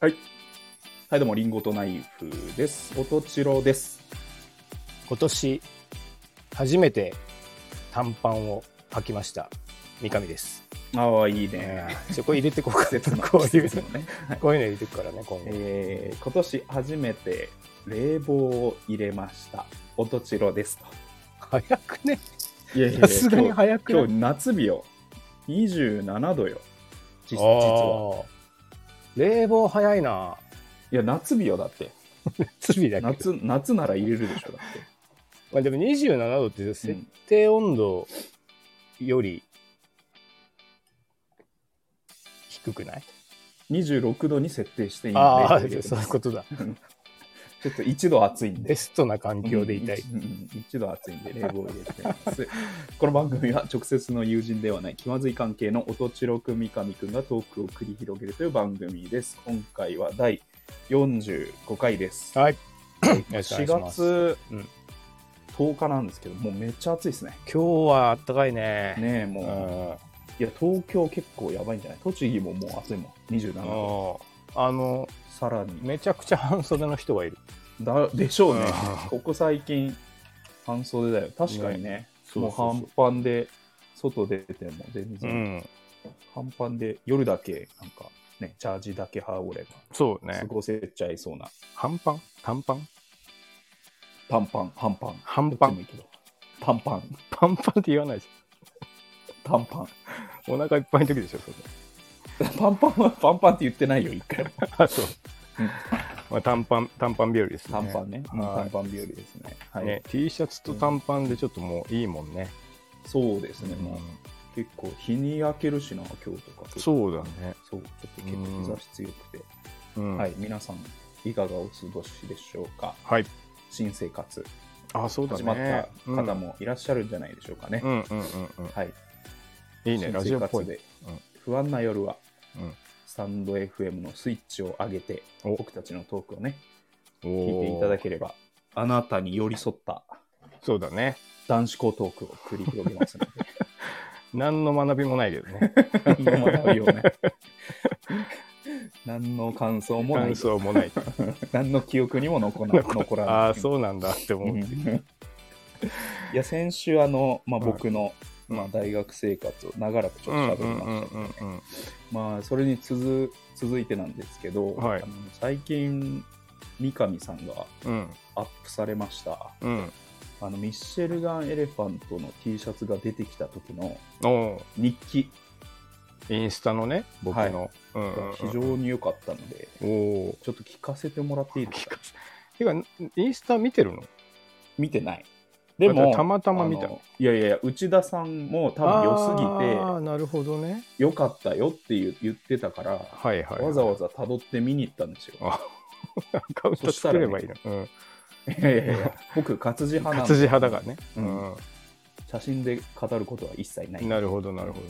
はい。はい、どうも、リンゴとナイフです。おとちろです。今年初めて短パンを履きました三上です、ああ、いいね。ちょこれ入れてこうかこ ういうのね。はいこういうの入れてくからね今後、えー、今年初めて冷房を入れました。おとちろですと。早くねいやいさすがに早く今日夏日よ。27度よ。実実は。冷房早いな。いや、夏日よ、だって。夏日だけど、夏、夏なら入れるでしょ、だって。まあ、でも27度って設定温度より低くない、26度に設定していいああそういうことだちょっと一度暑いんでベ。ストな環境でいたい、うんうん一度暑いんで冷房を入れてます。この番組は直接の友人ではない気まずい関係の音千代くん三上くんがトークを繰り広げるという番組です。今回は第45回です。はいよろしくお願4いします月うん10日なんですけど、もうめっちゃ暑いですね。今日はあったかいねねえ、うもう、いや、東京結構やばいんじゃない？栃木ももう暑いもん。27度。んあのさらに。めちゃくちゃ半袖の人がいるだでしょうねうん。ここ最近、半袖だよ。確かにね。もう半パンで外出ても全う然、ん半パンで夜だけなんかね、チャージだけ羽織ればそうね過ごせちゃいそうな。半パン？短パン？短パン、半パン。半パンどっちもいいけど。短パン、パンパンって言わないじ短パン。ゃんお腹いっぱいの時でしょそれパンパンはパンパンって言ってないよ、一回も。あそう、うんまあ、短パン短パン日和ですね短パンね。うんは短パン日和ですね。はいい。ね T シャツと短パンでちょっともういいもんね、そうですね。もううん結構日に焼けるしな、今日とか。そうだねそう、ちょっと結構日差し強くて。うんはい、皆さん、いかがお過ごしでしょうか？はい新生活、あそうだ始まっねた方もいらっしゃるんじゃないでしょうかね。うんうんうんうんうんはい。いいねラジオっぽい新生活でうん不安な夜は、うんスタンド FM のスイッチを上げて、お。僕たちのトークをね、お聞いていただけければ、あなたに寄り添ったそうだね。男子校トークを繰り広げますので、何の学びもないけどね。何の学びをね、何の感想もない。感、想もない。何の記憶にも残ら残らない。ああそうなんだって思う、うんいや、先週、あの、まあ、はい僕の、まあ、大学生活を長らくちょっと喋りましたうんうんうんうん。まあ、それに続続いてなんですけど、はい。あの最近、三上さんがうん。アップされました、うん。あのミッシェルガン・エレファントの T シャツが出てきた時のお日記。インスタのね僕の、うんうんうん。が非常に良かったので、おおちょっと聞かせてもらっていいですか？てかインスタ見てるの？見てない。でも、たまたま見た。いやいや内田さんも多分良すぎああなるほどね。て、良かったよって言う言ってたから、はいはい、わざわざ辿って見に行ったんですよ。あアカウント作ればいいの、うん、いやいやいや、僕、活字派な活字派だからね、ううん。ん写真で語ることは一切ない。なるほどなるほど。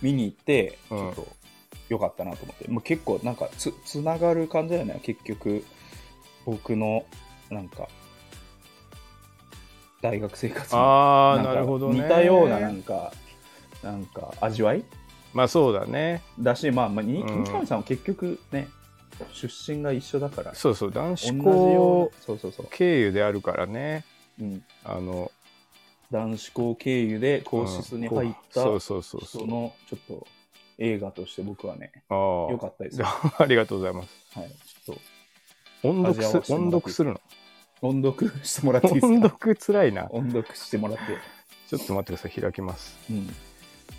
見に行って、ちうん。ょっと良かったなと思って、もう結構なんかつつながる感じだよね、結局、僕のなんか、大学生活ああなるほどね。似たようななんか、なんか味わい？まあそうだね。だし、まあ、まあ、三上さんは結局ね、出身が一緒だから、そうそう男子よう校なそうそうそう、経由であるからね。うん、あの男子校経由で皇室に入ったうん。そうそうそうそう。人のちょっと映画として僕はね、あ良かったです。よ。あありがとうございます。はい、ちょっ音読す音読するの？と音読してもらっていいです音か読つらいな。音読してもらって。ちょっと待ってください開きます。うん。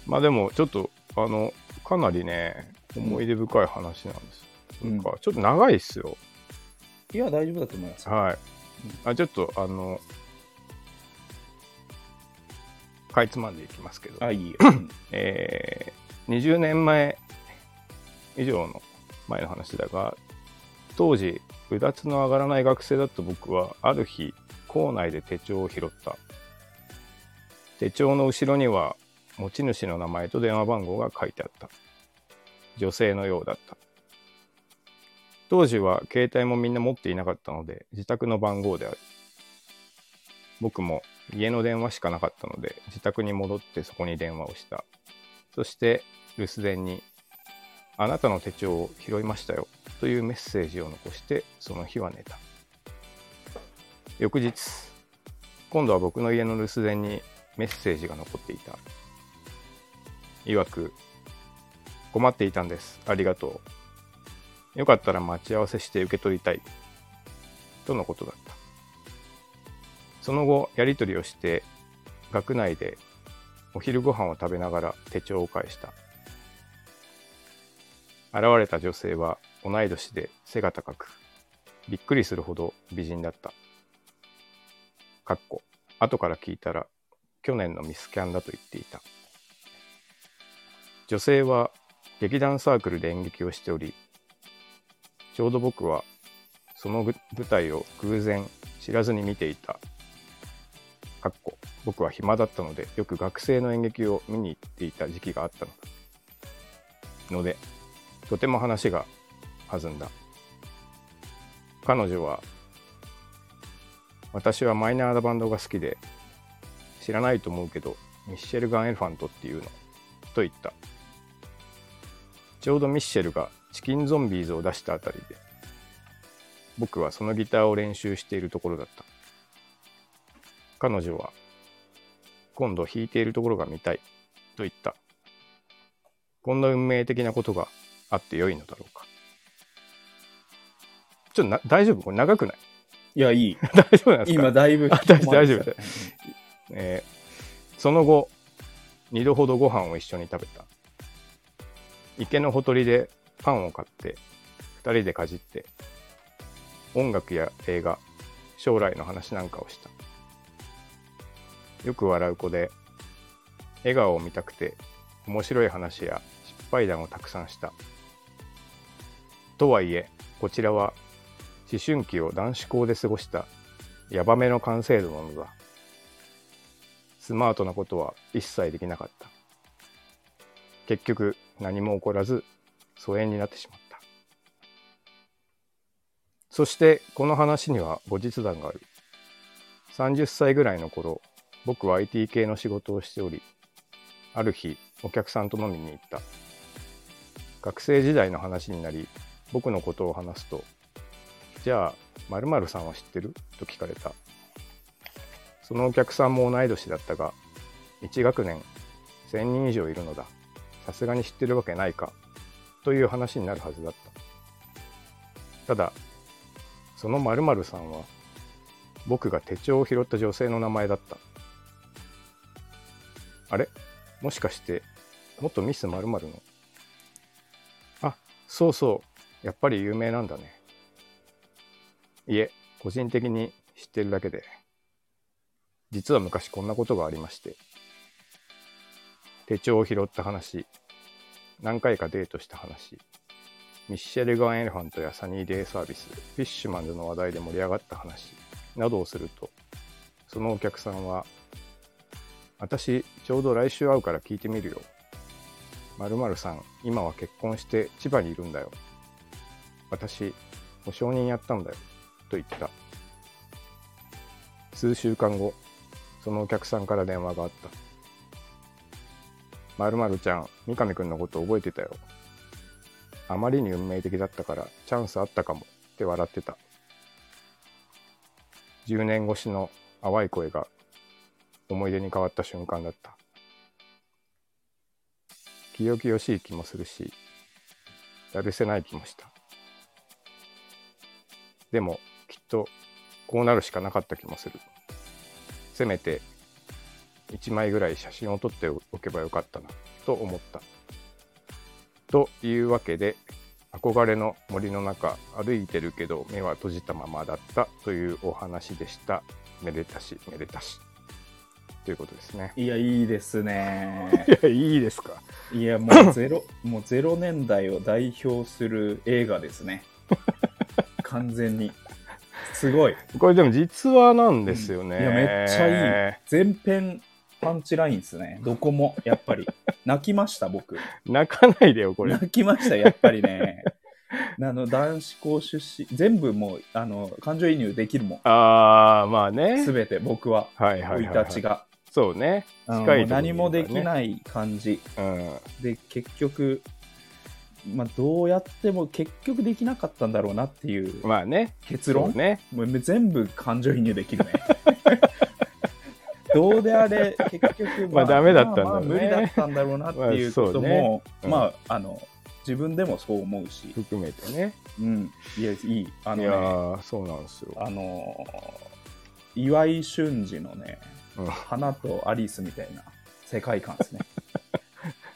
まあでもちょっとあのかなりね思い出深い話なんです、うん。なんかちょっと長いっすよ。いや、大丈夫だと思います。はい、あちょっとあのかいつまんでいきますけど、あ、いいよ。えー20年前以上の前の話だが当時うだつの上がらない学生だった僕はある日校内で手帳を拾った。手帳の後ろには持ち主の名前と電話番号が書いてあった。女性のようだった。当時は携帯もみんな持っていなかったので自宅の番号である。僕も家の電話しかなかったので自宅に戻ってそこに電話をした。そして留守電にあなたの手帳を拾いましたよというメッセージを残してその日は寝た。翌日今度は僕の家の留守電にメッセージが残っていた曰く困っていたんです。ありがとう。よかったら待ち合わせして受け取りたいとのことだった。その後やり取りをして学内でお昼ご飯を食べながら手帳を返した。現れた女性は同い年で背が高くびっくりするほど美人だった。かっこ後から聞いたら去年のミスキャンだと言っていた。女性は劇団サークルで演劇をしておりちょうど僕はその舞台を偶然知らずに見ていた。かっこ僕は暇だったのでよく学生の演劇を見に行っていた時期があったのだ。のでとても話が弾んだ。彼女は私はマイナーなバンドが好きで知らないと思うけどミッシェルガン・エレファントっていうのと言った。ちょうどミッシェルがチキンゾンビーズを出したあたりで僕はそのギターを練習しているところだった。彼女は今度弾いているところが見たいと言った。こんな運命的なことがあってよいのだろうか。ちょっとな大丈夫？これ長くない？いや、いい。大丈夫なんですか？今、だいぶあ大丈夫大丈夫引き込まれてたえーその後2度ほどご飯を一緒に食べた。池のほとりでパンを買って2人でかじって音楽や映画将来の話なんかをした。よく笑う子で笑顔を見たくて面白い話や失敗談をたくさんしたとはいえこちらは思春期を男子校で過ごしたヤバめの完成度なのだスマートなことは一切できなかった。結局何も起こらず疎遠になってしまった。そしてこの話には後日談がある。30歳ぐらいの頃僕は IT 系の仕事をしておりある日お客さんと飲みに行った。学生時代の話になり僕のことを話すとじゃあ〇〇さんは知ってる？と聞かれた。そのお客さんも同い年だったが1学年1000人以上いるのだ。さすがに知ってるわけないか。という話になるはずだった。ただその〇〇さんは僕が手帳を拾った女性の名前だった。あれ？もしかして元ミス〇〇の？あそうそう。やっぱり有名なんだね。いえ個人的に知ってるだけで。実は昔こんなことがありまして。手帳を拾った話。何回かデートした話。ミッシェルガン・エレファントやサニーデイサービス。フィッシュマンズの話題で盛り上がった話。などをするとそのお客さんは私ちょうど来週会うから聞いてみるよ。〇〇さん今は結婚して千葉にいるんだよ。私保証人やったんだよと言った。数週間後そのお客さんから電話があった「まるまるちゃん三上くんのこと覚えてたよ。あまりに運命的だったからチャンスあったかも」って笑ってた。10年越しの淡い声が思い出に変わった瞬間だった。清々しい気もするしやるせない気もした。でもきっとこうなるしかなかった気もする。せめて1枚ぐらい写真を撮っておけばよかったなと思った。というわけで憧れの森の中歩いてるけど目は閉じたままだったというお話でした。めでたしめでたし。ということですね。いや、いいですね。いやいいですか？いや、もうゼロ、もうゼロ年代を代表する映画ですね。完全に。すごい。これでも実話なんですよね、いや、めっちゃいい。全編パンチラインですね。どこも、やっぱり。泣きました、僕。泣かないでよこれ泣きました、やっぱりね。あの男子校出身、全部もうあの感情移入できるもん。ああまあねすべて僕は、生いはいはいはい、はい、立ちが。そうね近いね何もできない感じ。うんで、結局、まあ、どうやっても結局できなかったんだろうなっていうまあね。結論、ね。もう全部感情移入できるね。どうであれ、結局、まあだったんだ無理だったんだろうなっていうことも、まあねうんまあ、あの、自分でもそう思うし、含めてね。うん、いや、いい。あいのね、やーそうなんですよ、あのー、岩井俊二のね、うん。花とアリスみたいな世界観ですね。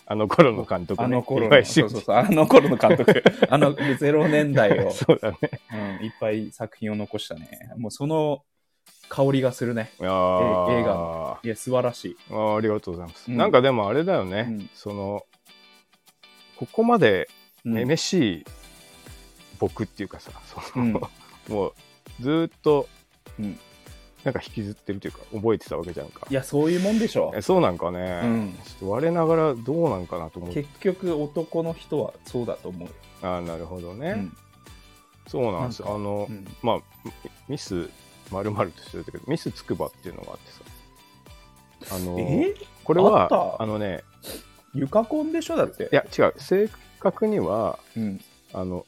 あの頃の監督、ね、あの頃の、岩井俊そうそうそう、あの頃の監督、あの0年代を、そうだね。うん、いっぱい作品を残したね。もうその香りがするね。映画。いや、素晴らしい。あーありがとうございます、うん。なんかでもあれだよね、うん。そのここまでうん。めめしい僕っていうかさ、そのうん。もうずーっとうんなんか引きずってるというか覚えてたわけじゃんか。いや、そういうもんでしょ。え。そうなんかね、うん。ちょっと我ながらどうなんかなと思って。結局、男の人はそうだと思うよ。ああなるほどね、うん。そうなんです。あの、うん。まあミスまるまるとしてるけどミスつくばっていうのがあってさ。あのえ？これはあのねゆかコンでしょ？だって。いや違う。正確にはうん。あの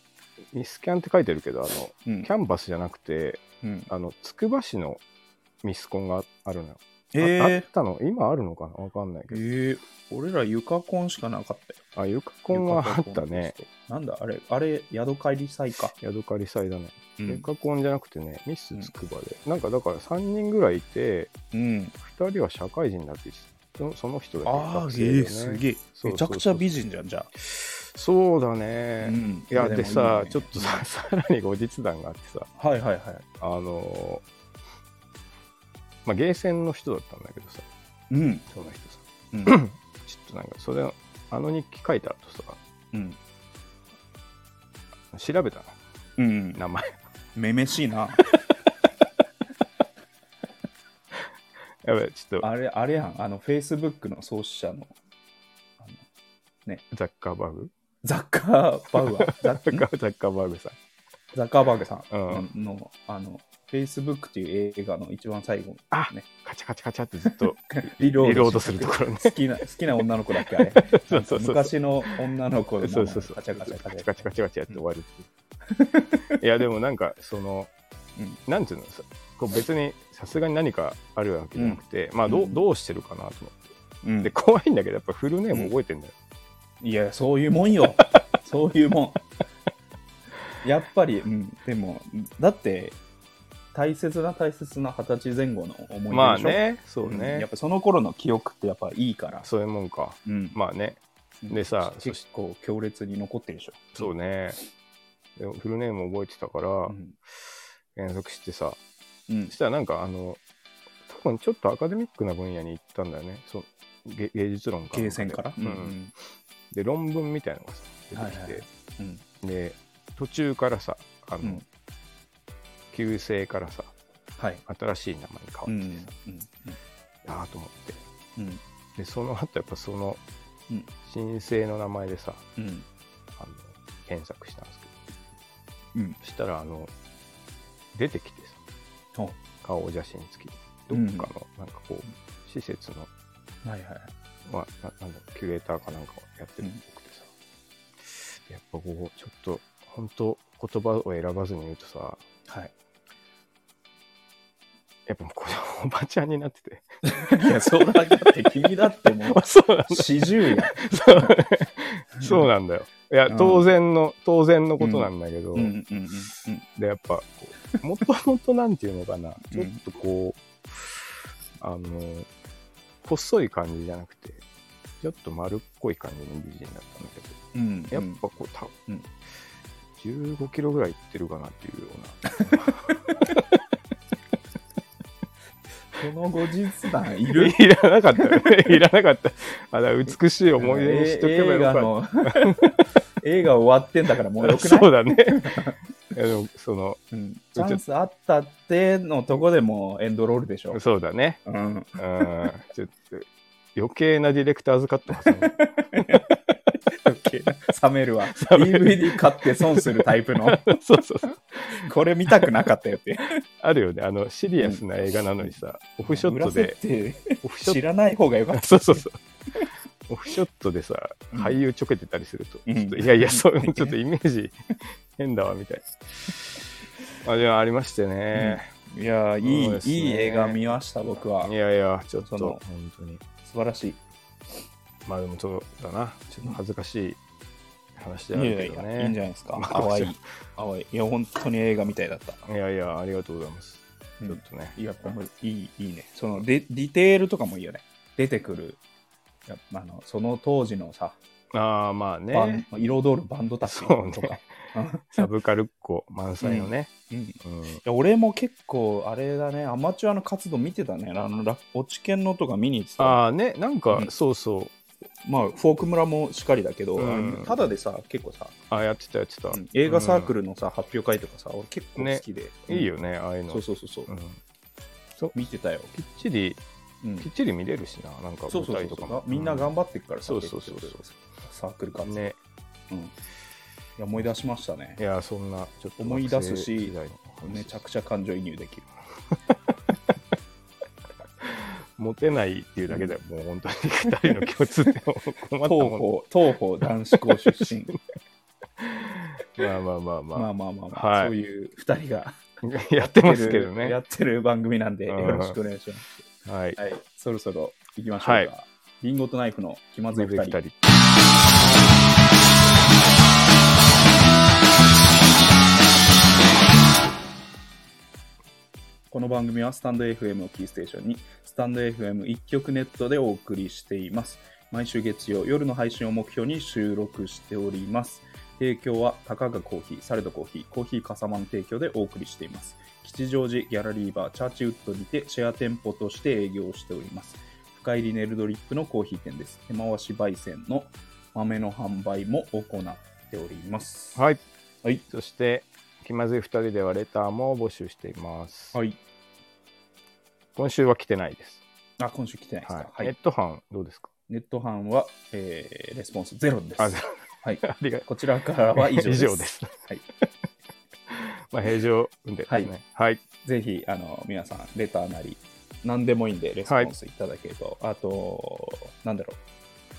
ミスキャンって書いてるけどあのうん。キャンバスじゃなくてうん、あのつくば市のミスコンがあるのよ、えー。ああったの？今あるのかな？わかんないけえど、ー、俺らゆかコンしかなかったよ。あゆかコンはあったね。なんだ？あれ、あれ、ヤドカリ祭か。ヤドカリ祭だね、うゆかコンじゃなくてねミスつくばで、なんかだから3人ぐらいいてうん。2人は社会人になってそその人だけああ、学生だよね。えー、すげえ。めちゃくちゃ美人じゃん、じゃあ。そうだね、うん。いやでさちょっとささらに後日談があってさ。はいはいはい。あのーまあゲーセンの人だったんだけどさうん。その人さうん。ちょっとなんかそれあの日記書いた後さうん。調べたの？うん。名前めめしいな。やべちょっとあれ、あれやん。あの、フェイスブックの創始者の、あのザッカーバーグ？ザッカーバー。ザ ザッカーザッカーバーグさんザッカーバーグさんうんの、あの、フェイスブックっていう映画の一番最後あね、カチャカチャカチャってずっと リロードするところね。好きな、好きな女の子だっけあれ。そうそうそう。昔の女の子のそうそうそう。カチャカチャカチャ。カチャカチャカチャって終わるっていう。いやでもなんかその、うん。なんていうのさこう別にさすがに何かあるわけじゃなくて、まあどううん。どうしてるかなと思って。うん。で怖いんだけどやっぱフルネーム覚えてんだよ、いや、そういうもんよ。そういうもん。やっぱり、うん、でも、だって、大切な大切な二十歳前後の思い出でしょ？まあねそううん。ねやっ、ぱその頃の記憶ってやっぱいいから。そういうもんか。うん。まあね。でさそ結構強烈に残ってるでしょ？そうね。でフルネーム覚えてたから、うん。検索してさうん。そしたらなんかあの多分ちょっとアカデミックな分野に行ったんだよね。そう芸芸術論かゲーセンから？うんで論文みたいなのがさ出てきて、はいはいで途中からさあの、うん旧姓からさはい。新しい名前に変うん。わってうん。たなと思ってうん。でその後やっぱそのうん申請の名前でさうん。あの検索したんですけうん。どそしたらあの出てきてさお顔写真付きどっかのなんかこう施設の、はいはい。まあ、ななんだろうキュレーターかなんかをやってるっぽくてさ、やっぱこうちょっと本当言葉を選ばずに言うとさはい。やっぱこれおばちゃんになってて。いや、そうだって、君だってもう、そうなんだ四十や。そう。そうなんだよ。いやうん。当然の、当然のことなんだけど、でやっぱこうもともとなんていうのかな。うん。ちょっとこう、あの細い感じじゃなくてちょっと丸っこい感じの美人だったんだけど。うん。うん。やっぱこうた、うん。15キロぐらいいってるかなっていうような この後日談いる？いらなかった。よねいらなかった。あら美しい思い出にしとけば映画よかっの 映画終わってんだからもうたよくない？そうだね。いやでもそのうん。チャンスあったってのとこでもうエンドロールでしょ？そうだね。うん。うん。ちょっと余計なディレクターズカットますね 冷めるわ。DVD 買って損するタイプの。そうそうそうこれ見たくなかったよって。あるよねあのシリアスな映画なのにさ、オフショットで裏設定オフショッ知らない方がよかった。トそうそうそうオフショットでさうん俳優ちょけてたりすると、うんちょっといやいや、そうちょっとイメージ変だわみたいな。あじゃあありましてね。いやーいい、いい映画見ました、僕は。いやいや、ちょっと本当に。素晴らしい。まあでもそうだな。ちょっと恥ずかしい話であいやるけどいやいや、いいんじね。ゃないですか。まあ淡い。淡い。いや、本当に映画みたいだった。いやいや、ありがとうございます。うんちょっとね。いや、やっぱいい、いいね。そのデ、ディテールとかもいいよね。出てくる、やあの、その当時のさ、ああ、まあね。彩るバンドたちとか。サブカルっ子満載のね。俺も結構、あれだね、アマチュアの活動見てたね。あの、ラ落ち研のとか見に行ってた。ああね、なんか、うんそうそう。まあ、フォーク村もしっかりだけど、うんただでさ、結構さ、あやってたやってた。うん映画サークルのさ、発表会とかさ、俺結構好きで。いいよね、ああいうの。そうそうそうそう、うん見てたよ。きっちり、うんきっちり見れるしな、なんかそうそうそう舞台とかも。みんな頑張ってるからさ、そうそうそう結局サークル活動、ね。うん。いや、思い出しましたねい。や、そんな、ちょっと思い出すし学生時代の話めちゃくちゃ感情移入できる。モテないっていうだけでもう本当に二人の共通点を困った東。方、東方男子校出身。まあまあまあままあまあまあまあ、はいそういう二人があ。やってますけどね。やってる番組なんで、うんよろしくお願いします。はい。はい、そろそろ行きましょうか。はいリンゴとナイフの気まずい二人。この番組はスタンド FM をキーステーションに、スタンド FM 一曲ネットでお送りしています。毎週月曜夜の配信を目標に収録しております。提供はたかがコーヒー、サレドコーヒー、コーヒーかさまの提供でお送りしています。吉祥寺ギャラリーバーチャーチウッドにてシェア店舗として営業しております。深入りネルドリップのコーヒー店です。手回し焙煎の豆の販売も行っております。はい。はい。そして、気まずい二人ではレターも募集しています。はい。今週は来てないです。あ、今週来てないですか。はい。はい。ネット班どうですか？ネット班は、えーレスポンスゼロです。はい。こちらからは以上です。以上です。はい。まあ、平常運転ですね。はい。ぜひ、あの、皆さん、レターなり、何でもいいんで、レスポンスいただけると、あと、なんだろ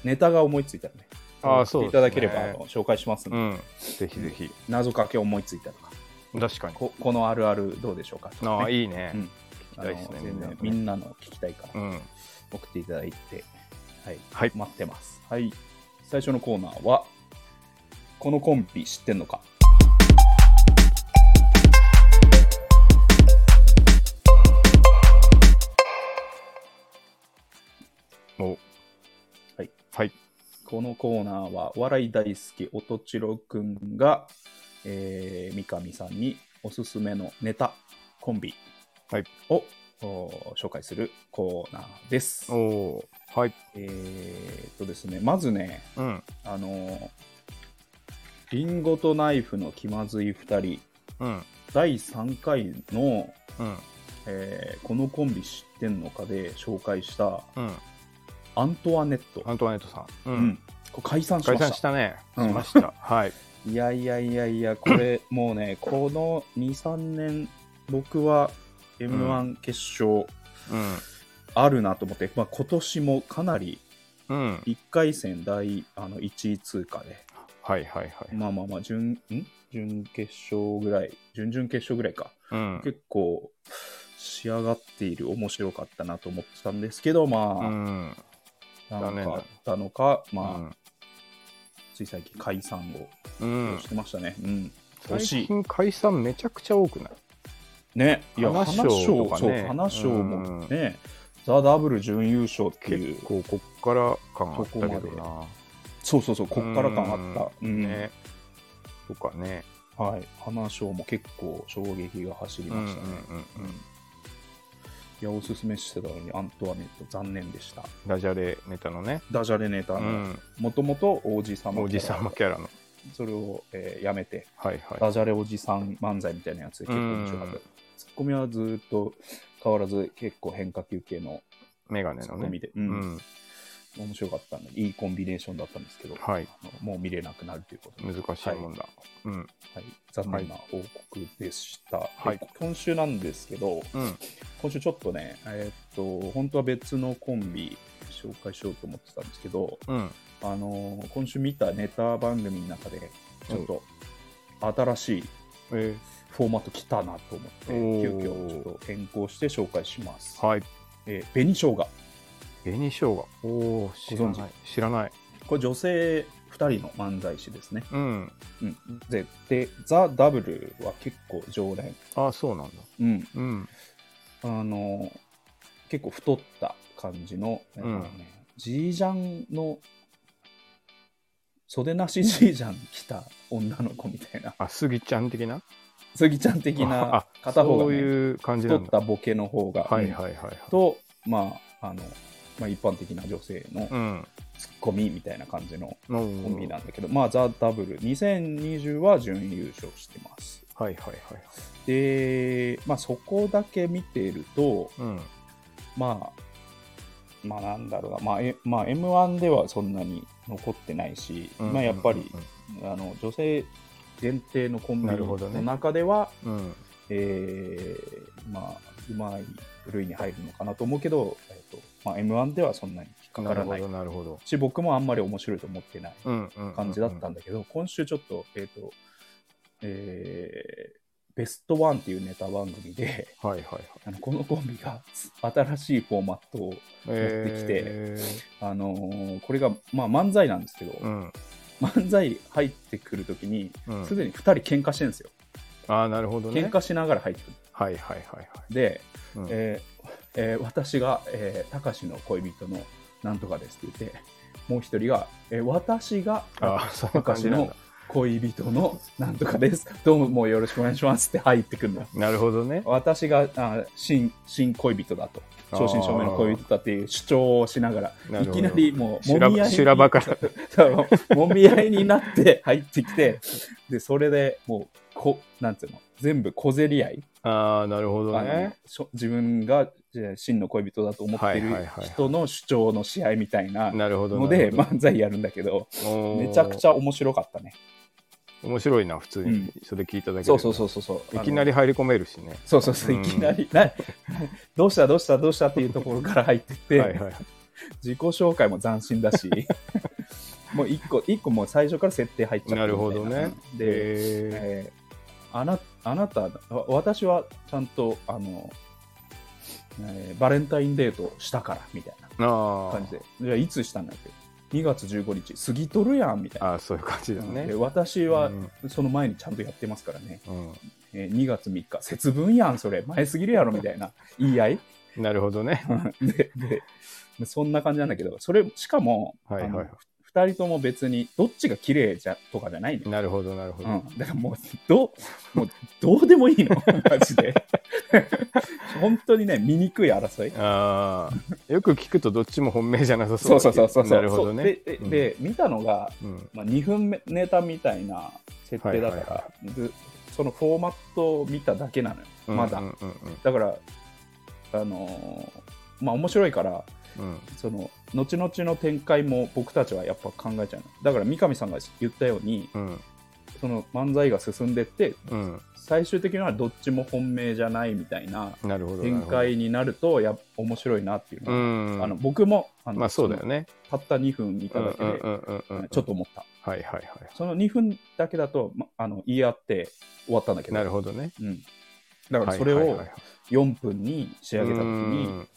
う、ネタが思いついたらね、あーそういただければあの紹介しますんで、うん。ぜひぜひ。謎かけ思いついたとか、確かに。ここのあるあるどうでしょうかとか、ああ、ね。いいね。あの全然みんなの聞きたいから、うん。送っていただいて、はい、はい待ってます。はい。最初のコーナーは、このコンビ知ってんのか？おはい。はい。このコーナーは、お笑い大好き、音千代くんが、えー、三上さんにおすすめのネタ、コンビはいを、お紹介するコーナーです。おはい。えーっとですね、まずね、うん。あのーリンゴとナイフの気まずい2人、うん。第3回の、うん。えーこのコンビ知ってんのかで紹介したうん。アントワネット。アントワネットさん。ううん。これ解散しま解した。散したね。うんしました。はい。いやいやいやいや、これもうね、この2、3年、僕は M1 決勝うん。あるなと思って、まあ、今年もかなりうん。1回戦第あの1位通過で、はいはいはい。まあまあまあ、準、ん？準決勝ぐらい、準々決勝ぐらいか。うん。結構仕上がっている、面白かったなと思ってたんですけど、まあ、うん。なんかあったのか、まあ、うんつい最近解散をうん。してましたね。うん。惜最。近解散めちゃくちゃ多くない？ね、いや、花花賞とかね花賞もね、ザ・ダブル準優勝っていう結、構こっから感あったけどな。そうそうそう、こっから感あった。うんね。とかね。はい。花賞も結構衝撃が走りましたね。うんうん。いや、おすすめしてたのに、アントワネット、残念でした。ダジャレネタのね。ダジャレネタの、うん。もともと王子様おじさまキャラの。それを、えーやめて、はいはい。ダジャレおじさん漫才みたいなやつで結構面白かった。ツッコミはずっと変わらず結構変化球系のメガネのね。で、ううんん。面白かったんで、いいコンビネーションだったんですけど、はい。もう見れなくなるということで、難しいもんだ。うん。はい、残念な報告でした、はいで今週なんですけど、うん。今週ちょっとね、えーっと、本当は別のコンビ紹介しようと思ってたんですけど、うん。あのー今週見たネタ番組の中で、ちょっと新しいえフォーマット来たなと思って、急遽ちょっと変更して紹介します。ー、はい。えー紅生姜。紅生姜。おお、知らない。知？らない。これ女性2人の漫才師ですね。うん。うん、でで、ザ・ダブルは結構常連。ああ、そうなんだ。うん、うん。あの結構太った感じの、んあのねジージャンの袖なしジージャン着た女の子みたいな、あ、スギちゃん的な？スギちゃん的あなあ片方が、ね、そういう感じなんだ。太ったボケの方が、はいはいはいはい。と、まああのまあ、一般的な女性のうん。ツッコミみたいな感じのココンビなんだけど、まあ、ザ・ダブル2020は準優勝してます。はいはいはい。で、まあ、そこだけ見てると、うん。まあ、まあなんだろうな、まあ、えまあ、M1 ではそんなに残ってないし、うんまあやっぱり、うんあの女性限定のコンビなるほどねの中では、うんうん。えーまあ、うまい部類に入るのかなと思うけど、えーとまあ、M1 ではそんなに引っかからないなるほどなるほど。し、僕もあんまり面白いと思ってない感じだったんだけど、今週ちょっと、えっ、と、えーベストワンっていうネタ番組で、はいはいはい。あのこのコンビが新しいフォーマットをえきてあのーこれが、まあ、漫才なんですけど、ーうん。漫才入ってくるときに、うんすでに2人喧嘩してるんですよ。ああ、なるほどね。喧嘩しながら入ってくる。はいはいはいはい。で、うんえーえー私が、えー、高志の恋人のなんとかですって言って、もう一人が、えー私がああ、そういう高志の。恋人のなんとかです。どうももうよろしくお願いしますって入ってくるのよ。なるほどね。私があ新新恋人だと。正真正銘の恋人だっていう主張をしながら、いきなりもう、もみ合いに修羅場から。もみ合いになって入ってきて、で、それでもう、こなんていうの、全部小競り合い、ああ、なるほどね。自分が真の恋人だと思ってる人の主張の試合みたいななるほど。ので、漫才やるんだけど、めちゃくちゃ。ゃ面白かったね。面白いな、普通にうん。それ聞いただけで。そうそうそうそうそう。いきなり入り込めるしね。そうそうそう、うんいきなり、な どうしたどうしたどうしたっていうところから入ってって、はいはい。自己紹介も斬新だし、もう一個、一個もう最初から設定入っちゃってなるほどね。で、で、えーあなあなたわ私はちゃんとあの、えーバレンタインデートしたからみたいなあ感じでじゃあいつしたんだっけ2月15日過ぎとるやんみたいな。ああ、そういう感じだね。で。私はうん。その前にちゃんとやってますからね、うん。えー2月3日。節分やんそれ。前すぎるやろみたいな。言い合い。なるほどね。でででそんな感じなんだけどそれしかも、はいはいはい。2人とも別にどっちが綺麗じゃとかじゃないなるほど、なるほど。うん、だからもう、どう、もう、どうでもいいの、マジで。本当にね、醜い争い。ああ、よく聞くとどっちも本命じゃなさそそううそうそうそう。なるほどね。そうで、でうんで見たのが、うんまあ、2分目ネタみたいな設定だから、はいはいでそのフォーマットを見ただけなのよ、まだ。うんうんうんだから、あのーまあ、面白いから、うんその、後々の展開も僕たちはやっぱ考えちゃうの。だから、三上さんが言ったように、うんその漫才が進んでって、うん最終的にはどっちも本命じゃないみたいななるほど。展開になるとやっ面白いなっていううのは、ん。あの僕もあのまあそうだよね。たった2分見ただけで、ちょっと思ったはいはいはい。その2分だけだと、ま、あの言い合って終わったんだけどなるほどね。うん、だからそれをはいはいはいはい4分に仕上げた時に、うん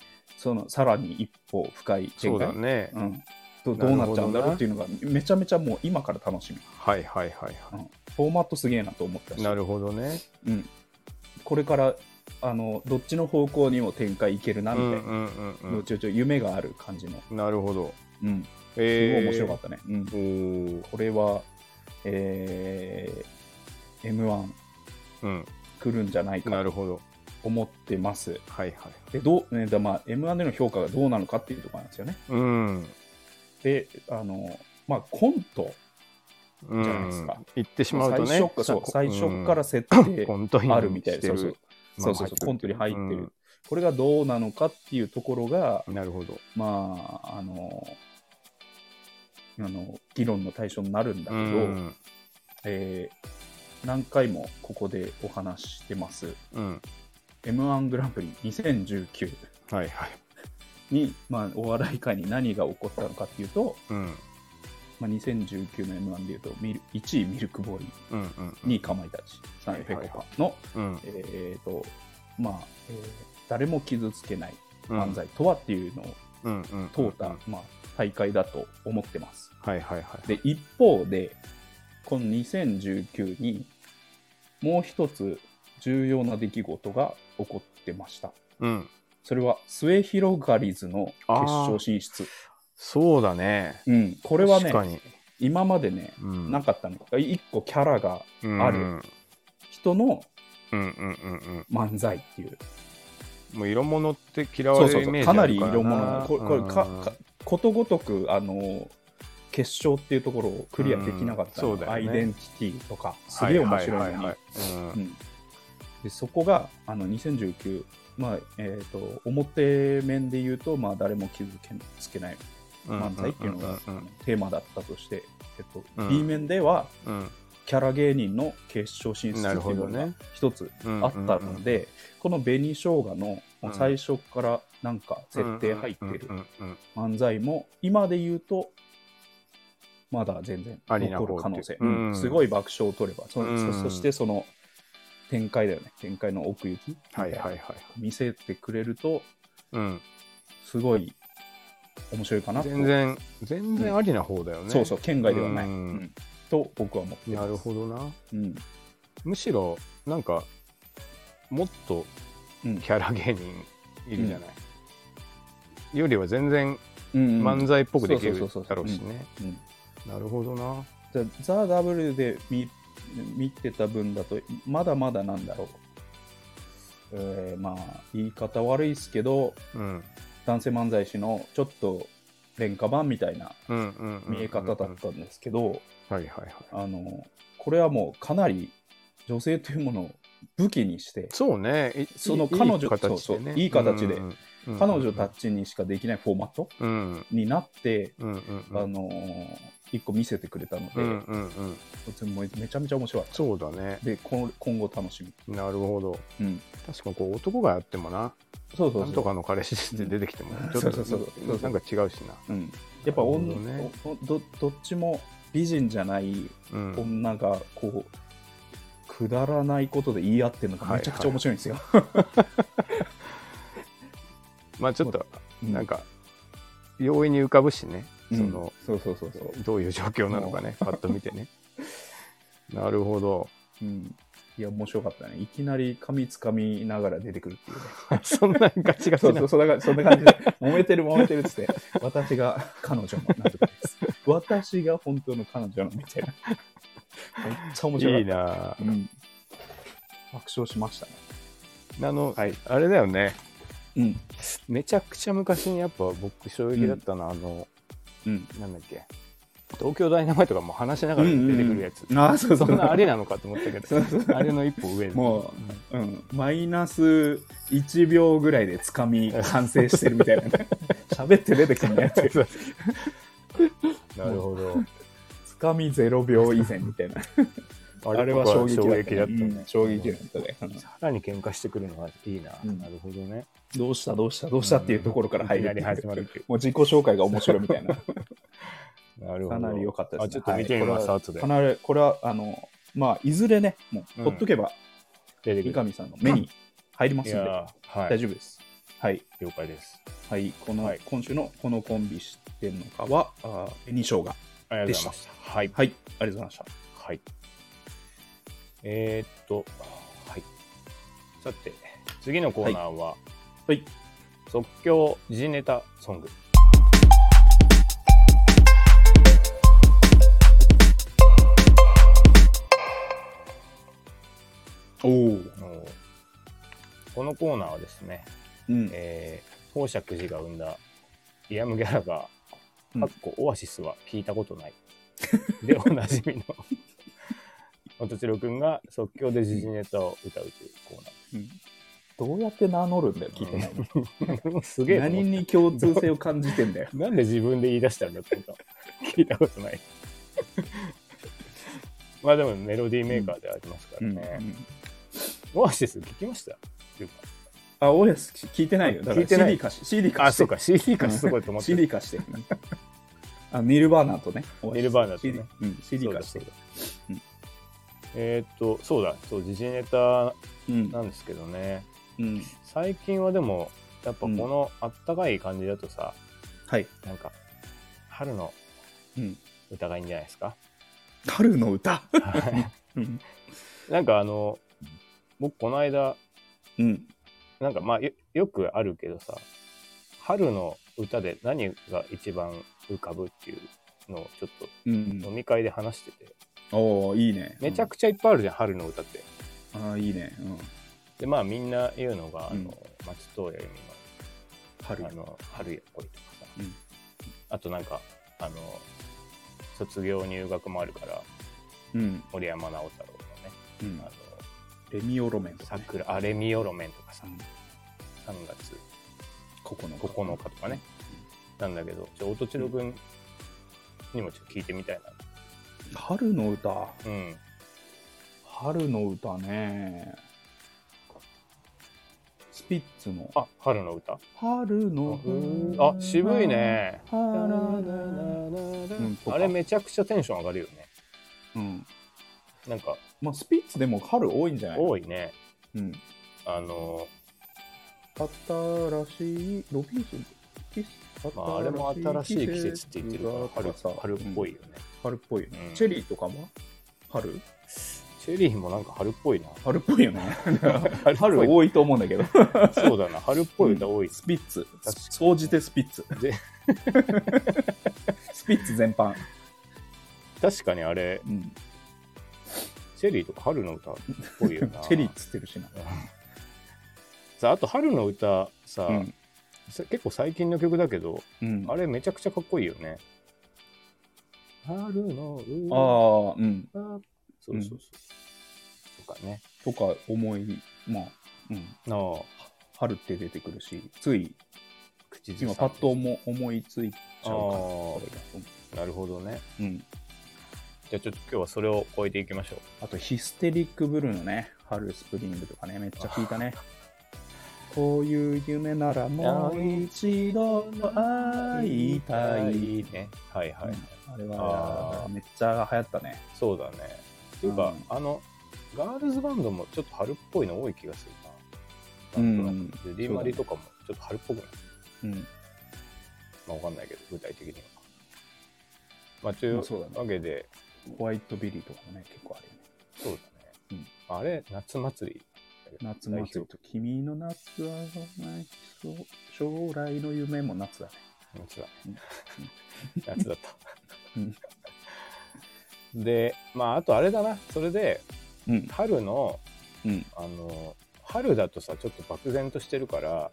そのさらに一歩深いそう展開だね。うん、どどうなっちゃうんだろうっていうのがめちゃめちゃもう今から楽しみ、はいはいはいはうん、フォーマットすげえなと思ったい。しなるほどね。うん、これからあのどっちの方向にも展開いけるなみたいな、うんうんうんうちょちょ夢がある感じの、ん。なるほど。うん、すえーごい面白かったね、うん、おーこれは、えー、M1 うん。来るんじゃないかとなるほど。思ってますはいはい。でどう、ねだまあ、M1 での評価がどうなのかっていうところなんですよねうん。であのまあコント。うん。じゃないですか。言ってしまうとね。最初かそう最初から設定あるみたいしてる。そうそう。まあそうそうコントに入ってる、これがどうなのかっていうところがうん。なるほど。まああのあの議論の対象になるんだけど、うん。えー何回もここでお話ししてます。うん。m 1グランプリ2019はいはい。に、まあ、お笑い界に何が起こったのかっていうと、うん。まあ、2019の M1 でいうとミル1位ミルクボーイうんうん2位かまいたち3位ペコパの、うん。えーとまあえー誰も傷つけないうん。漫才とはっていうのをうんうん問うた、うんまあ、大会だと思ってます。はいはいはい。で一方でこの2019にもう一つ重要な出来事が起こってました。うんそれは末広がりずの決勝進出。そうだね。うん、これはね今までねうん。なかったの。が一個キャラがある。うん。人の漫才っていう。うんもう色物って嫌われるイメージかな。り色物。これこれかうんかことごとくあの決勝っていうところをクリアできなかったの、うん。そうだよね。アイデンティティとか。すげえ面白いのに。そこがあの2019、まあえー、と表面で言うと、まあ、誰も傷つけない漫才っていうのがテーマだったとして、えっとうん。B 面ではうん。キャラ芸人の決勝進出っていうのが一つうんあったので、この紅生姜の最初からなんか設定入ってる漫才も今で言うとまだ全然残る可能性、うんう。ん。すごい爆笑を取ればそ,そしてその展開だよね。展開の奥行き。はいはいはい見せてくれるとうん。すごい面白いかなと。全然全然ありな方だよね。そうそう県外ではない、うん。うん。と僕は思ってなるほどな。うん。むしろなんかもっとうん。キャラ芸人いるじゃない、よりは全然漫才っぽくできるそうそうそうそう。だろうしね。うん。なるほどな。ザ・ザ・ダブルで見見てた分だとまだまだなんだろう、えーまあ言い方悪いですけどうん。男性漫才師のちょっと廉価版みたいな見え方だったんですけど、これはもうかなり女性というものを武器にしてそうね。いその彼女い形でね。いい形で彼女たちにしかできないフォーマットうん。になって、あのー一個見せてくれたので、うんうんうん。めちゃめちゃ面白かった。そうだね。でこ今後楽しみ、なるほど。うん、確かにこう男がやってもなそうそうそう。なんとかの彼氏って出てきてもちょっとなんか違うしな。うん、やっぱ女ね。おどどっちも美人じゃないうん女がこうくだらないことで言い合ってるのがめちゃくちゃ面白いんですよ。まあちょっとうん。なんか容易に浮かぶしね。うんそのそうそうそうそう、どういう状況なのかねパッと見てねなるほどうん。いや、面白かったね。いきなり髪つかみながら出てくるっていうね。そんなガチガチなそうそう、そんな感じそんな感じで、揉めてる揉めてるっつって、私が彼女のなんとかです。私が本当の彼女のみたいな。めっちゃ面白か。いいなうん。爆笑しましたね。あの、はいあれだよねうん。めちゃくちゃ昔にやっぱ僕衝撃だったのは、あのうん。なんだっけ東京ダイナマイトがもう話しながら出てくるやつ、ああ、そうそう。そんなありなのかと思ったけどあれの一歩上もう、うん、マイナス1秒ぐらいでつかみ完成してるみたいなね。喋って出てくるやつ。なるほどつかみ0秒以前みたいな。あれは衝撃だった,、ね、うん衝撃だったね。うん。さらに喧嘩してくるのはいいな、うん。なるほどね。どうしたどうしたどうしたっていうところから入り始まるっていう。もう自己紹介が面白いみたいな。なるほど。かなり良かったですね。あちょっと見てみます、はい後で。かなり、これは、あの、まあ、いずれね、もう、うんほっとけば、三上さんの目に入りますので、大丈夫です。はい。了解です。はい。この、はい。今週のこのコンビ知ってんのかは、紅生姜。ありがとうございました。はい。はい。ありがとうございました。はい。えー、っと、はい。さて、次のコーナーは、はい。即興時事ネタソング。おお。このコーナーはですね、うん。えー、宝釈寺が生んだイアム・ギャラガうんー、かっこオアシスは聞いたことない。で、おなじみの、音千代くんが即興で時事ネタを歌うというコーナーうんどうやって名乗るんだよ、聞いてないの。すげえと思何に共通性を感じてんだよ。なんで自分で言い出したんだって思った。聞いたことない。まあでもメロディーメーカーでありますからうんね。オアシス聞きましたっていうかあ、OS 聞いてないよ。だから聞いてない CD 貸し。CD 貸して。あ、そうか、CD かすごいと思って。CD 貸して。あ、ニルバーナとね。ニルバーナとね CD うん、CD そうだ貸してそう。だえーっと、そうだ、そう、時事ネタうん。なんですけどね。うん。最近はでも、やっぱこのあったかい感じだとさ、はい。なんか、春のうん。歌がいいんじゃないですか？春の歌？うん。なんかあの、僕この間、うん。なんかまあよよくあるけどさ、春の歌で何が一番浮かぶっていうのをちょっとうん飲。み会で話してて、おおいいね。めちゃくちゃいっぱいあるじゃん、春の歌って。うん。ああ、いいね。うん。で、まあみんな言うのが、あうんの、松任谷由春実の、あの、春や恋とかさ、うんあとなんか、あの、卒業入学もあるから、うん。森山直太朗のね、うんあの、レミオロメンとか、ね。桜、あれみよろめんとかさう、ん。3月9日。9日とかね、なんだけど、ちょ、音千代くんにもちょっと聞いてみたいな。春の歌。うん。春の歌ね。スピッツの。あ、春の歌春のあ、渋いね。あれめちゃくちゃテンション上がるよね。うん。なんか、まあ、スピッツでも春多いんじゃない？多いね。うん。あの、新しい、ロビンソンまあ、あれも新しい季節って言ってるから春さ。春っぽいよね、春っぽいよね、うん。チェリーとかも春？チェリーもなんか春っぽいな。春っぽいよね。春春多いと思うんだけど。そうだな春っぽい歌多い、スピッツ。総じてスピッツ。で スピッツ全般、確かにあれうん、チェリーとか春の歌っぽいよな。チェリーっつってるしな、さああと春の歌さ、うん。さ結構最近の曲だけどうん、あれめちゃくちゃかっこいいよね。春の歌ああうん。そうそうそう、とかね。とか思いまあ、うん、なあ。春って出てくるしつい口ず今パッと思思いついちゃうなるほどね。うん、じゃあちょっと今日はそれを超えていきましょう。あとヒステリックブルーのね春スプリングとかねめっちゃ聞いたねこういう夢ならもう一度会いたい。ねはいはい、うん。あれはめっちゃ流行ったね。そうだね。っていうか、うん。あのガールズバンドもちょっと春っぽいの多い気がするな。うんなんとなく。でディマリとかもちょっと春っぽくない？うん。まあわかんないけど具体的には。まあというわけで。ホワイトビリーとかもね、結構あるよね。そうだね、あれ夏祭り？夏祭りと君の夏はないそう将来の夢も夏だね。夏だ夏だったうんでまああとあれだなそれでうん。春のうん。あの春だとさちょっと漠然としてるから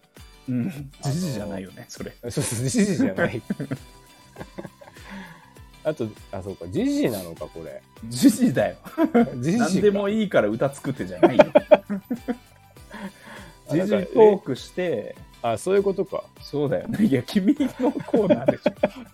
うん。じじじゃないよね、それ。そうそう時事じゃない あとあそうか時事なのかこれじじだよ。時事何でもいいいから歌作ってじゃないよ。じじトークして、あそういうことかそうだよね。いや、君のコーナーでし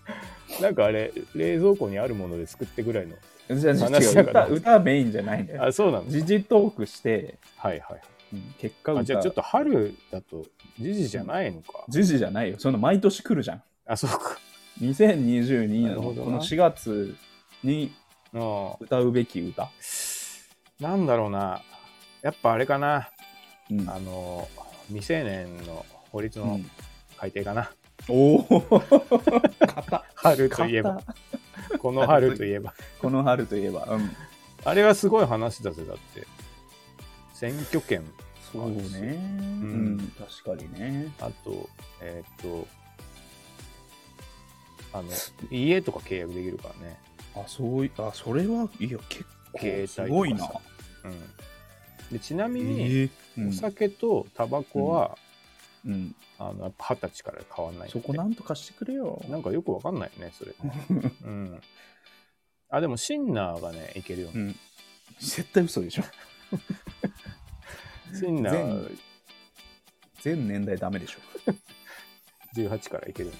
なんかあれ冷蔵庫にあるもので作ってぐらいのょ。じゃあ、違う話だから歌、歌メインじゃないんだよ。あそうなの時事トークして、はいはいうん結果歌。あじゃあちょっと春だと時事じゃないのか、時事じゃないよ。その毎年来るじゃん。あそうか2022なるほどな。のこの4月にあ歌うべき歌。なんだろうな。やっぱあれかな。うん。あの未成年の法律の改定かな、おお。型春といえば。この春といえば。この春といえば、うん、あれはすごい話だぜだって。選挙権そうね、うん。確かにね。あとえーっとあの家とか契約できるからね。あそういあそれはいや結構すごいな、うん。でちなみえに、お酒とタバコは、うん、あのやっぱ二十歳から変わんないそこなんとかしてくれよ。なんかよくわかんないよねそれ。うん。あでもシンナーがねいけるよね、うん。絶対嘘でしょ。シンナー全年代ダメでしょ18からいける。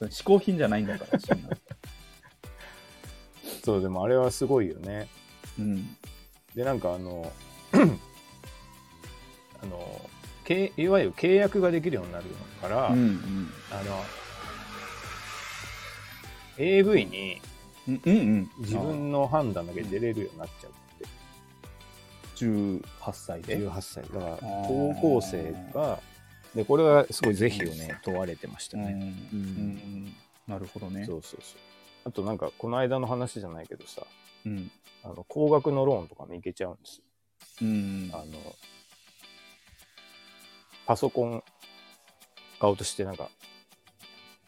嗜好品じゃないんだからそんな。そうでもあれはすごいよね。うん。でなんかあのあ あのけいわゆる契約ができるようになるから、うんうん。あの AV にうんうんうん。自分の判断だけ出れるようになっちゃうって。18歳で？18歳。だから高校生がでこれはすごい是非をね 問われてましたうん、うね、ん、なるほどね。そうそうそう。あとなんかこの間の話じゃないけどさうん。あの高額のローンとかもいけちゃうんですよ。うん。あのパソコン買おうとしてなんか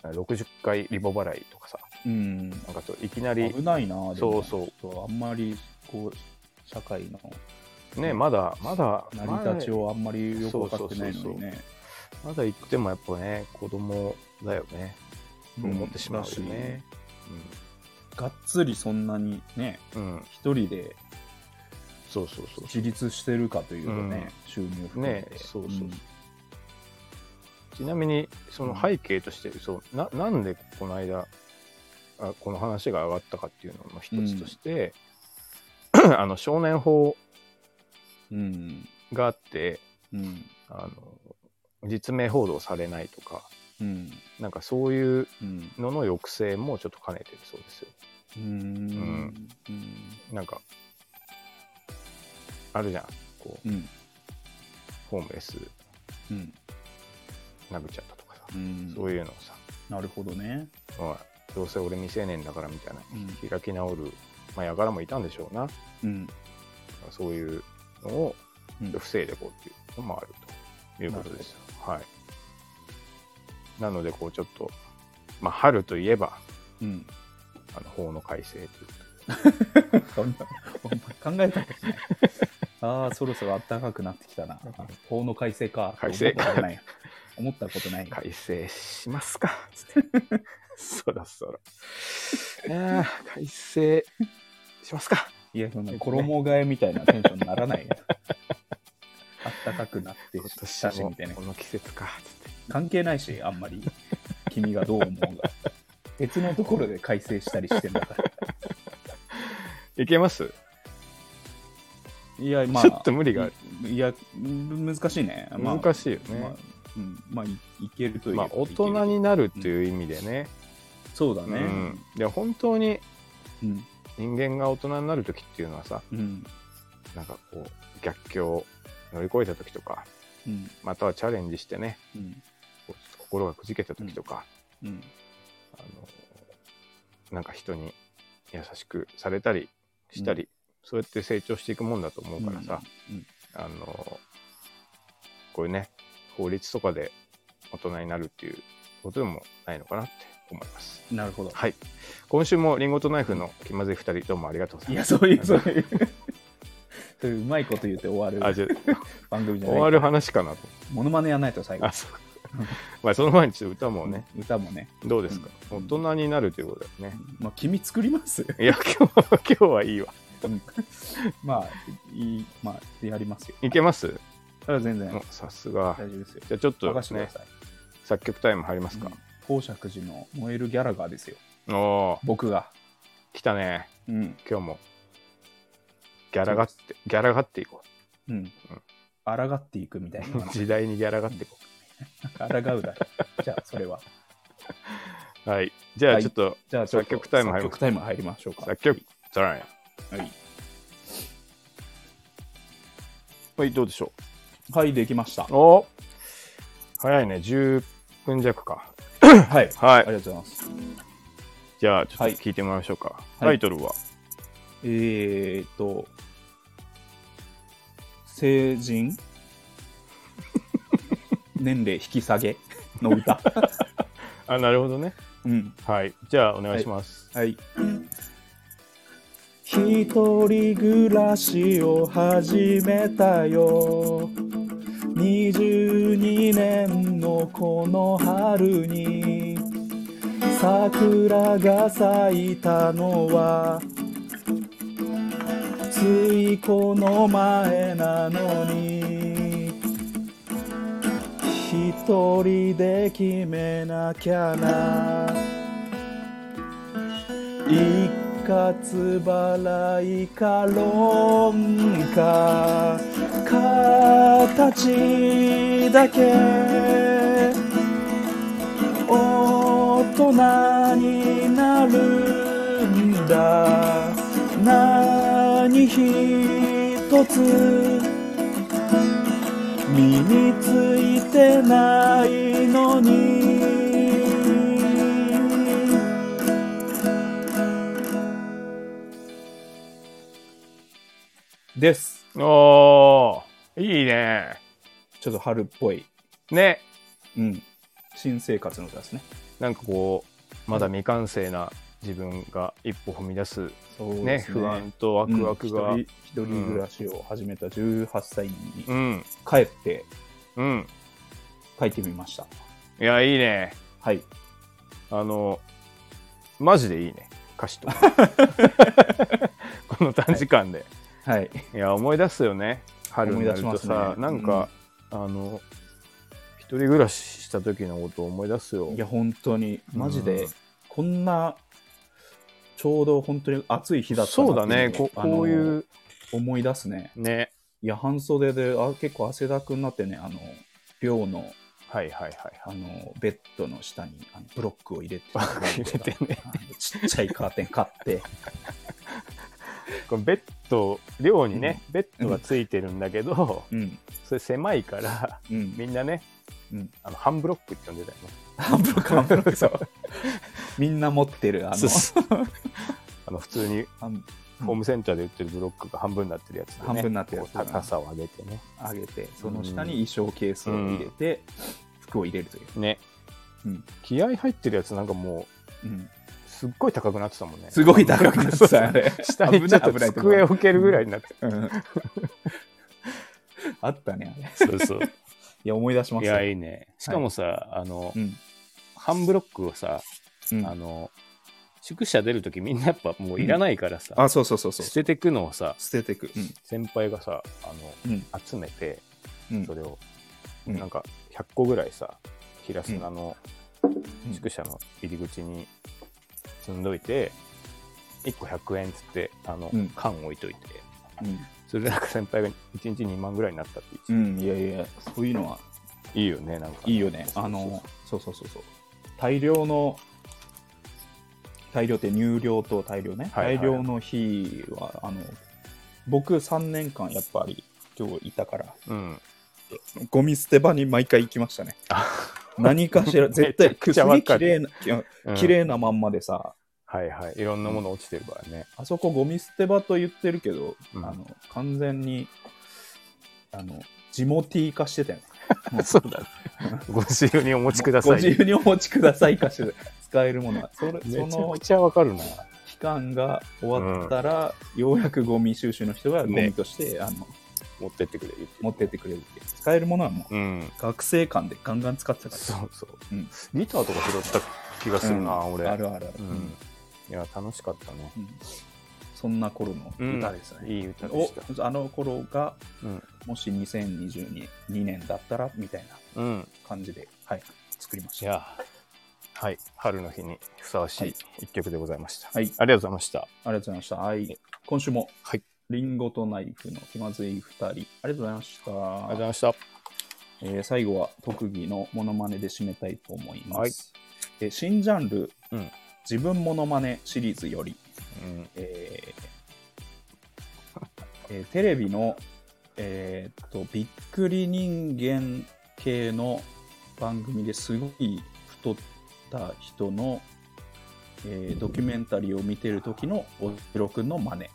60回リボ払いとかさ。うん。なんかといきなり危ないなでも。そうそう。あんまりこう社会の。ねまだまだ成り立ちをあんまりよく分かってないのにねまだ言ってもやっぱね子供だよね。と思ってしまうよだねしがっつりそんなにねうん、うん、一人でそうそうそう自立してるかというとね、収入含めて、ねそうそうそう。ちなみにその背景として、そうななんでこの間あこの話が上がったかっていうのの一つとして、あの少年法うん。があってうん。あの実名報道されないとかうん。なんかそういううん。のの抑制もちょっと兼ねてるそうですよ。うん。うん。なんかあるじゃん。こううん。ホームレスうん。殴っちゃったとかさ、うん。そういうのをさ。なるほどね。おいどうせ俺未成年だからみたいなうん。開き直る、まあ、やからもいたんでしょうな。うん。そういうのをうん。防いでいこうっていうのもあるということで。はい。なので、こうちょっと、まあ、春といえば、うん。あの法の改正という そんな考えたことない。ああそろそろ暖かくなってきたな。法の改正か。改正思ったことない。思ったことない。改正しますか。そろそろ。いやー改正しますか。いやそんな衣替えみたいなテンションにならないよ暖かくなってたしみたいなこの季節か。つって。関係ないしあんまり 君がどう思うが別のところで改正したりしてんだから いけます、いやまあちょっと無理がある。いやむ難しいね、まあ、難しいよね。まあ、うん、まあいいけるというまあ、大人になるっていう意味でね。そうだねうん。いや、本当にうん人間が大人になる時っていうのはさ、うんなんかこう逆境を乗り越えた時とかうん。またはチャレンジしてねうん。心がくじけた時とか、うん。あのなんか人に優しくされたりしたり、そうやって成長していくもんだと思うからさ、うん。あのこういうね法律とかで大人になるっていうことでもないのかなって思います。なるほど。はい。今週もリンゴとナイフの気まずい2人どうもありがとうございやいます。そういうそういうそういううまいこと言って終わるあじゃあ番組じゃない。終わる話かなと。モノマネやんないと最後。あそう。まあその前にちょっと歌もね、歌もね、どうですか、うん。大人になるということだよね。まあ、君作ります？いや、今日は、今日はいいわ。うん。まあいいまあやりますよ。いけます？それは全然。おさすが。大丈夫ですよ。じゃあちょっとね任せてくだ、さい、作曲タイム入りますか？うん。宝石寺の燃えるギャラガーですよ。おお僕が。来たね。うん。今日も。ギャラがって、ギャラがっていこうん抗っていくみたいなう。時代にギャラがっていこ抗うだじゃあそれはう。はい。じゃはいあちょっと、じゃ作曲タイム入り作曲タイム入りましょうか作曲。はい、はい、どうでしょはい、できましたう。お早いね。10分弱か。はいはいあ。りがとうございますじゃあちょっとはい聞いてもらいましょうか。いタイトルは、えーっと成人？年齢引き下げ？の歌 あ、なるほどね。うんはい。じゃあお願いします。はい。一人暮らしを始めたよ22年のこの春に桜が咲いたのはついこの前なのに一人で決めなきゃな。1かつ払いか論か形だけ。大人になるんだ。な何一つ身についてないのに。です。おー。いいね。ちょっと春っぽい、ね。うん、新生活の歌ですね。なんかこうまだ未完成な自分が一歩踏み出すそうね。不安とワクワクが。うん。一人暮らしを始めた18歳にうん。帰ってうん。書いてみました。いやいいね。はい。あのマジでいいね。歌詞とか。この短時間で、はい。い、や思い出すよね。春になると思い出しまさ、すね。なんか、あの一人暮らしした時のことを思い出すよ。いや本当に。マジで、うん。こんなちょうど本当に暑い日だったそうだね。ここういう。思い出すね。ね。いや半袖であ結構汗だくになってねあの寮のはいはいはい。あのベッドの下にあのブロックを入れて 入れてね。ちっちゃいカーテン買って。このベッド寮にね、ベッドがついてるんだけど、うん。それ狭いからうん。みんなね、うん。あの半ブロックって呼んでたよね半ブロック半ブロックそうみんな持ってるあの。そうそう あの普通に半ホームセンターで売ってるブロックが半分になってるやつで、ね、半分になってるやつ高さを上げてね。上げてその下に衣装ケースを入れて、服を入れるという、ね、うん。気合入ってるやつなんかもううん、すっごい高くなってたもんね。すごい高くなってたあれ。下にちょっと机を置けるぐらいになって。うん。あったねあれ。そうそういや思い出しまいしたやいいね。しかもさ、あのうん。半ブロックをさ、うん。あの宿舎出るときみんなやっぱもういらないからさ、あそうそうそうそう。捨ててくのをさ捨ててく。うん。先輩がさあのうん。集めてうん。それを、うん。なんか100個ぐらいさ平砂のうん。宿舎の入り口に積んどいて、1個100円っつってあの、うん。缶置いといて。うんそれでなんか先輩が1日2万ぐらいになったってう。言ってんいやいやそういうのは。いいよねなんか。いいよね。あのそうそうそうそう。大量の大量って入量と大量ね、はいはい。大量の日はあの僕3年間やっぱり今日いたから。うん。ゴミ捨て場に毎回行きましたね。あ 何かしら絶対めちゃくちゃわかる。すげえ綺麗な綺麗なまんまでさ、はいはい。いろんなもの落ちてるからね、あそこゴミ捨て場と言ってるけど、うん。あの完全にあのジモティー化してたよね。そうだね。ご自由にお持ちください。ご自由にお持ちくださいかして使えるものは。それ めちそのゃくちゃわかるな。期間が終わったら、ようやくゴミ収集の人がゴねミとして、あの持ってってくれる持ってってくれるっていう。使えるものはもううん。学生間でガンガン使ってたから。そうそう、うん。ギターとか拾った気がするな、うん。俺。あるあるある、うんいや楽しかったね。うん。そんな頃の歌ですね、いい歌でした。おあの頃がうん。もし2022年だったらみたいなうん。感じで、はい、作りました。いやはい。春の日にふさわしはい。い一曲でございました、はい。ありがとうございました。ありがとうございました。はい。今週も、はい。リンゴとナイフの気まずい二人、ありがとうございました。ありがとうございました。えー最後は特技のモノマネで締めたいと思います。はい。えー新ジャンル、うん自分モノマネシリーズより、うん。えーえーテレビの、えーっとびっくり人間系の番組ですごい太った人の、えードキュメンタリーを見てる時のおじろくんの真似、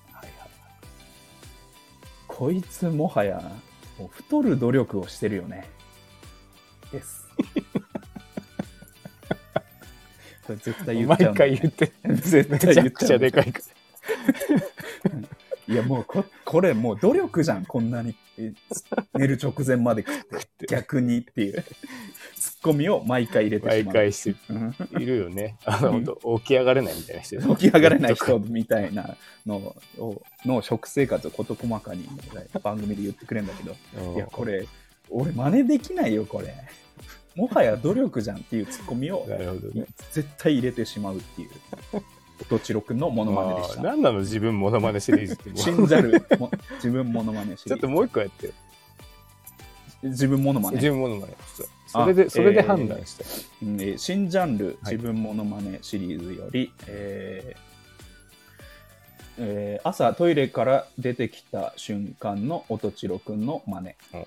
こいつもはやもう太る努力をしてるよね。です絶対言っちゃ毎うんだ回言って絶め対言っちゃでかいかいやもうここれもう努力じゃんこんなに。え寝る直前まで食って。逆にっていう。ツッコミを毎回入れてら毎しまう。回してうんいるよね。あの本当起き上がれないみたいな人。起き上がれない人みたいなのをの食生活を事細かに番組で言ってくれるんだけど。うん。いやこれ俺真似できないよこれもはや努力じゃんっていうツッコミを なるほどね絶対入れてしまうっていう音千代くんのモノマネでした。あー何なの自分モノマネシリーズってもう信じるも 自分モノマネシリーズちょっともう一個やってよ。自分モノマネ自。分モノマネ。それで、あそれで判断して。うんえー新ジャンルはい自分モノマネシリーズより、えーえー朝トイレから出てきた瞬間の音千代くんの真似うん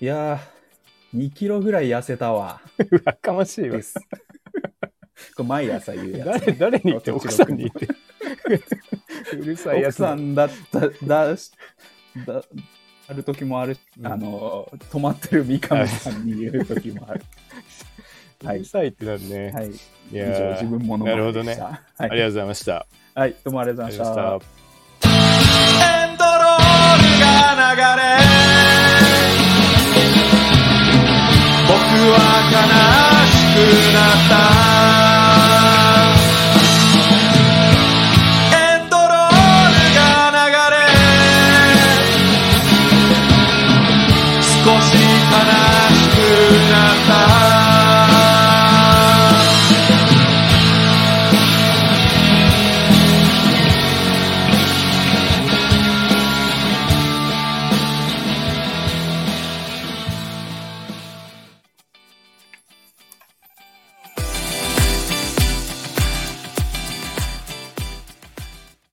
いやー2キロぐらい痩せたわ。うわかましいわ。で。す。これ毎朝言うやつ。誰、誰に言って奥さんに言って。うるさいや奥さんだっただしだある時もある、うん。あの止まってる三上さんに言う時もある。は いうるさいってなるね。はい。い。以やー。上自分モノマネでした。なるはい。ありがとうございました。はい、どうもありがとうあございましりがとうございたました。エンドロールが流れ僕は悲しくなった。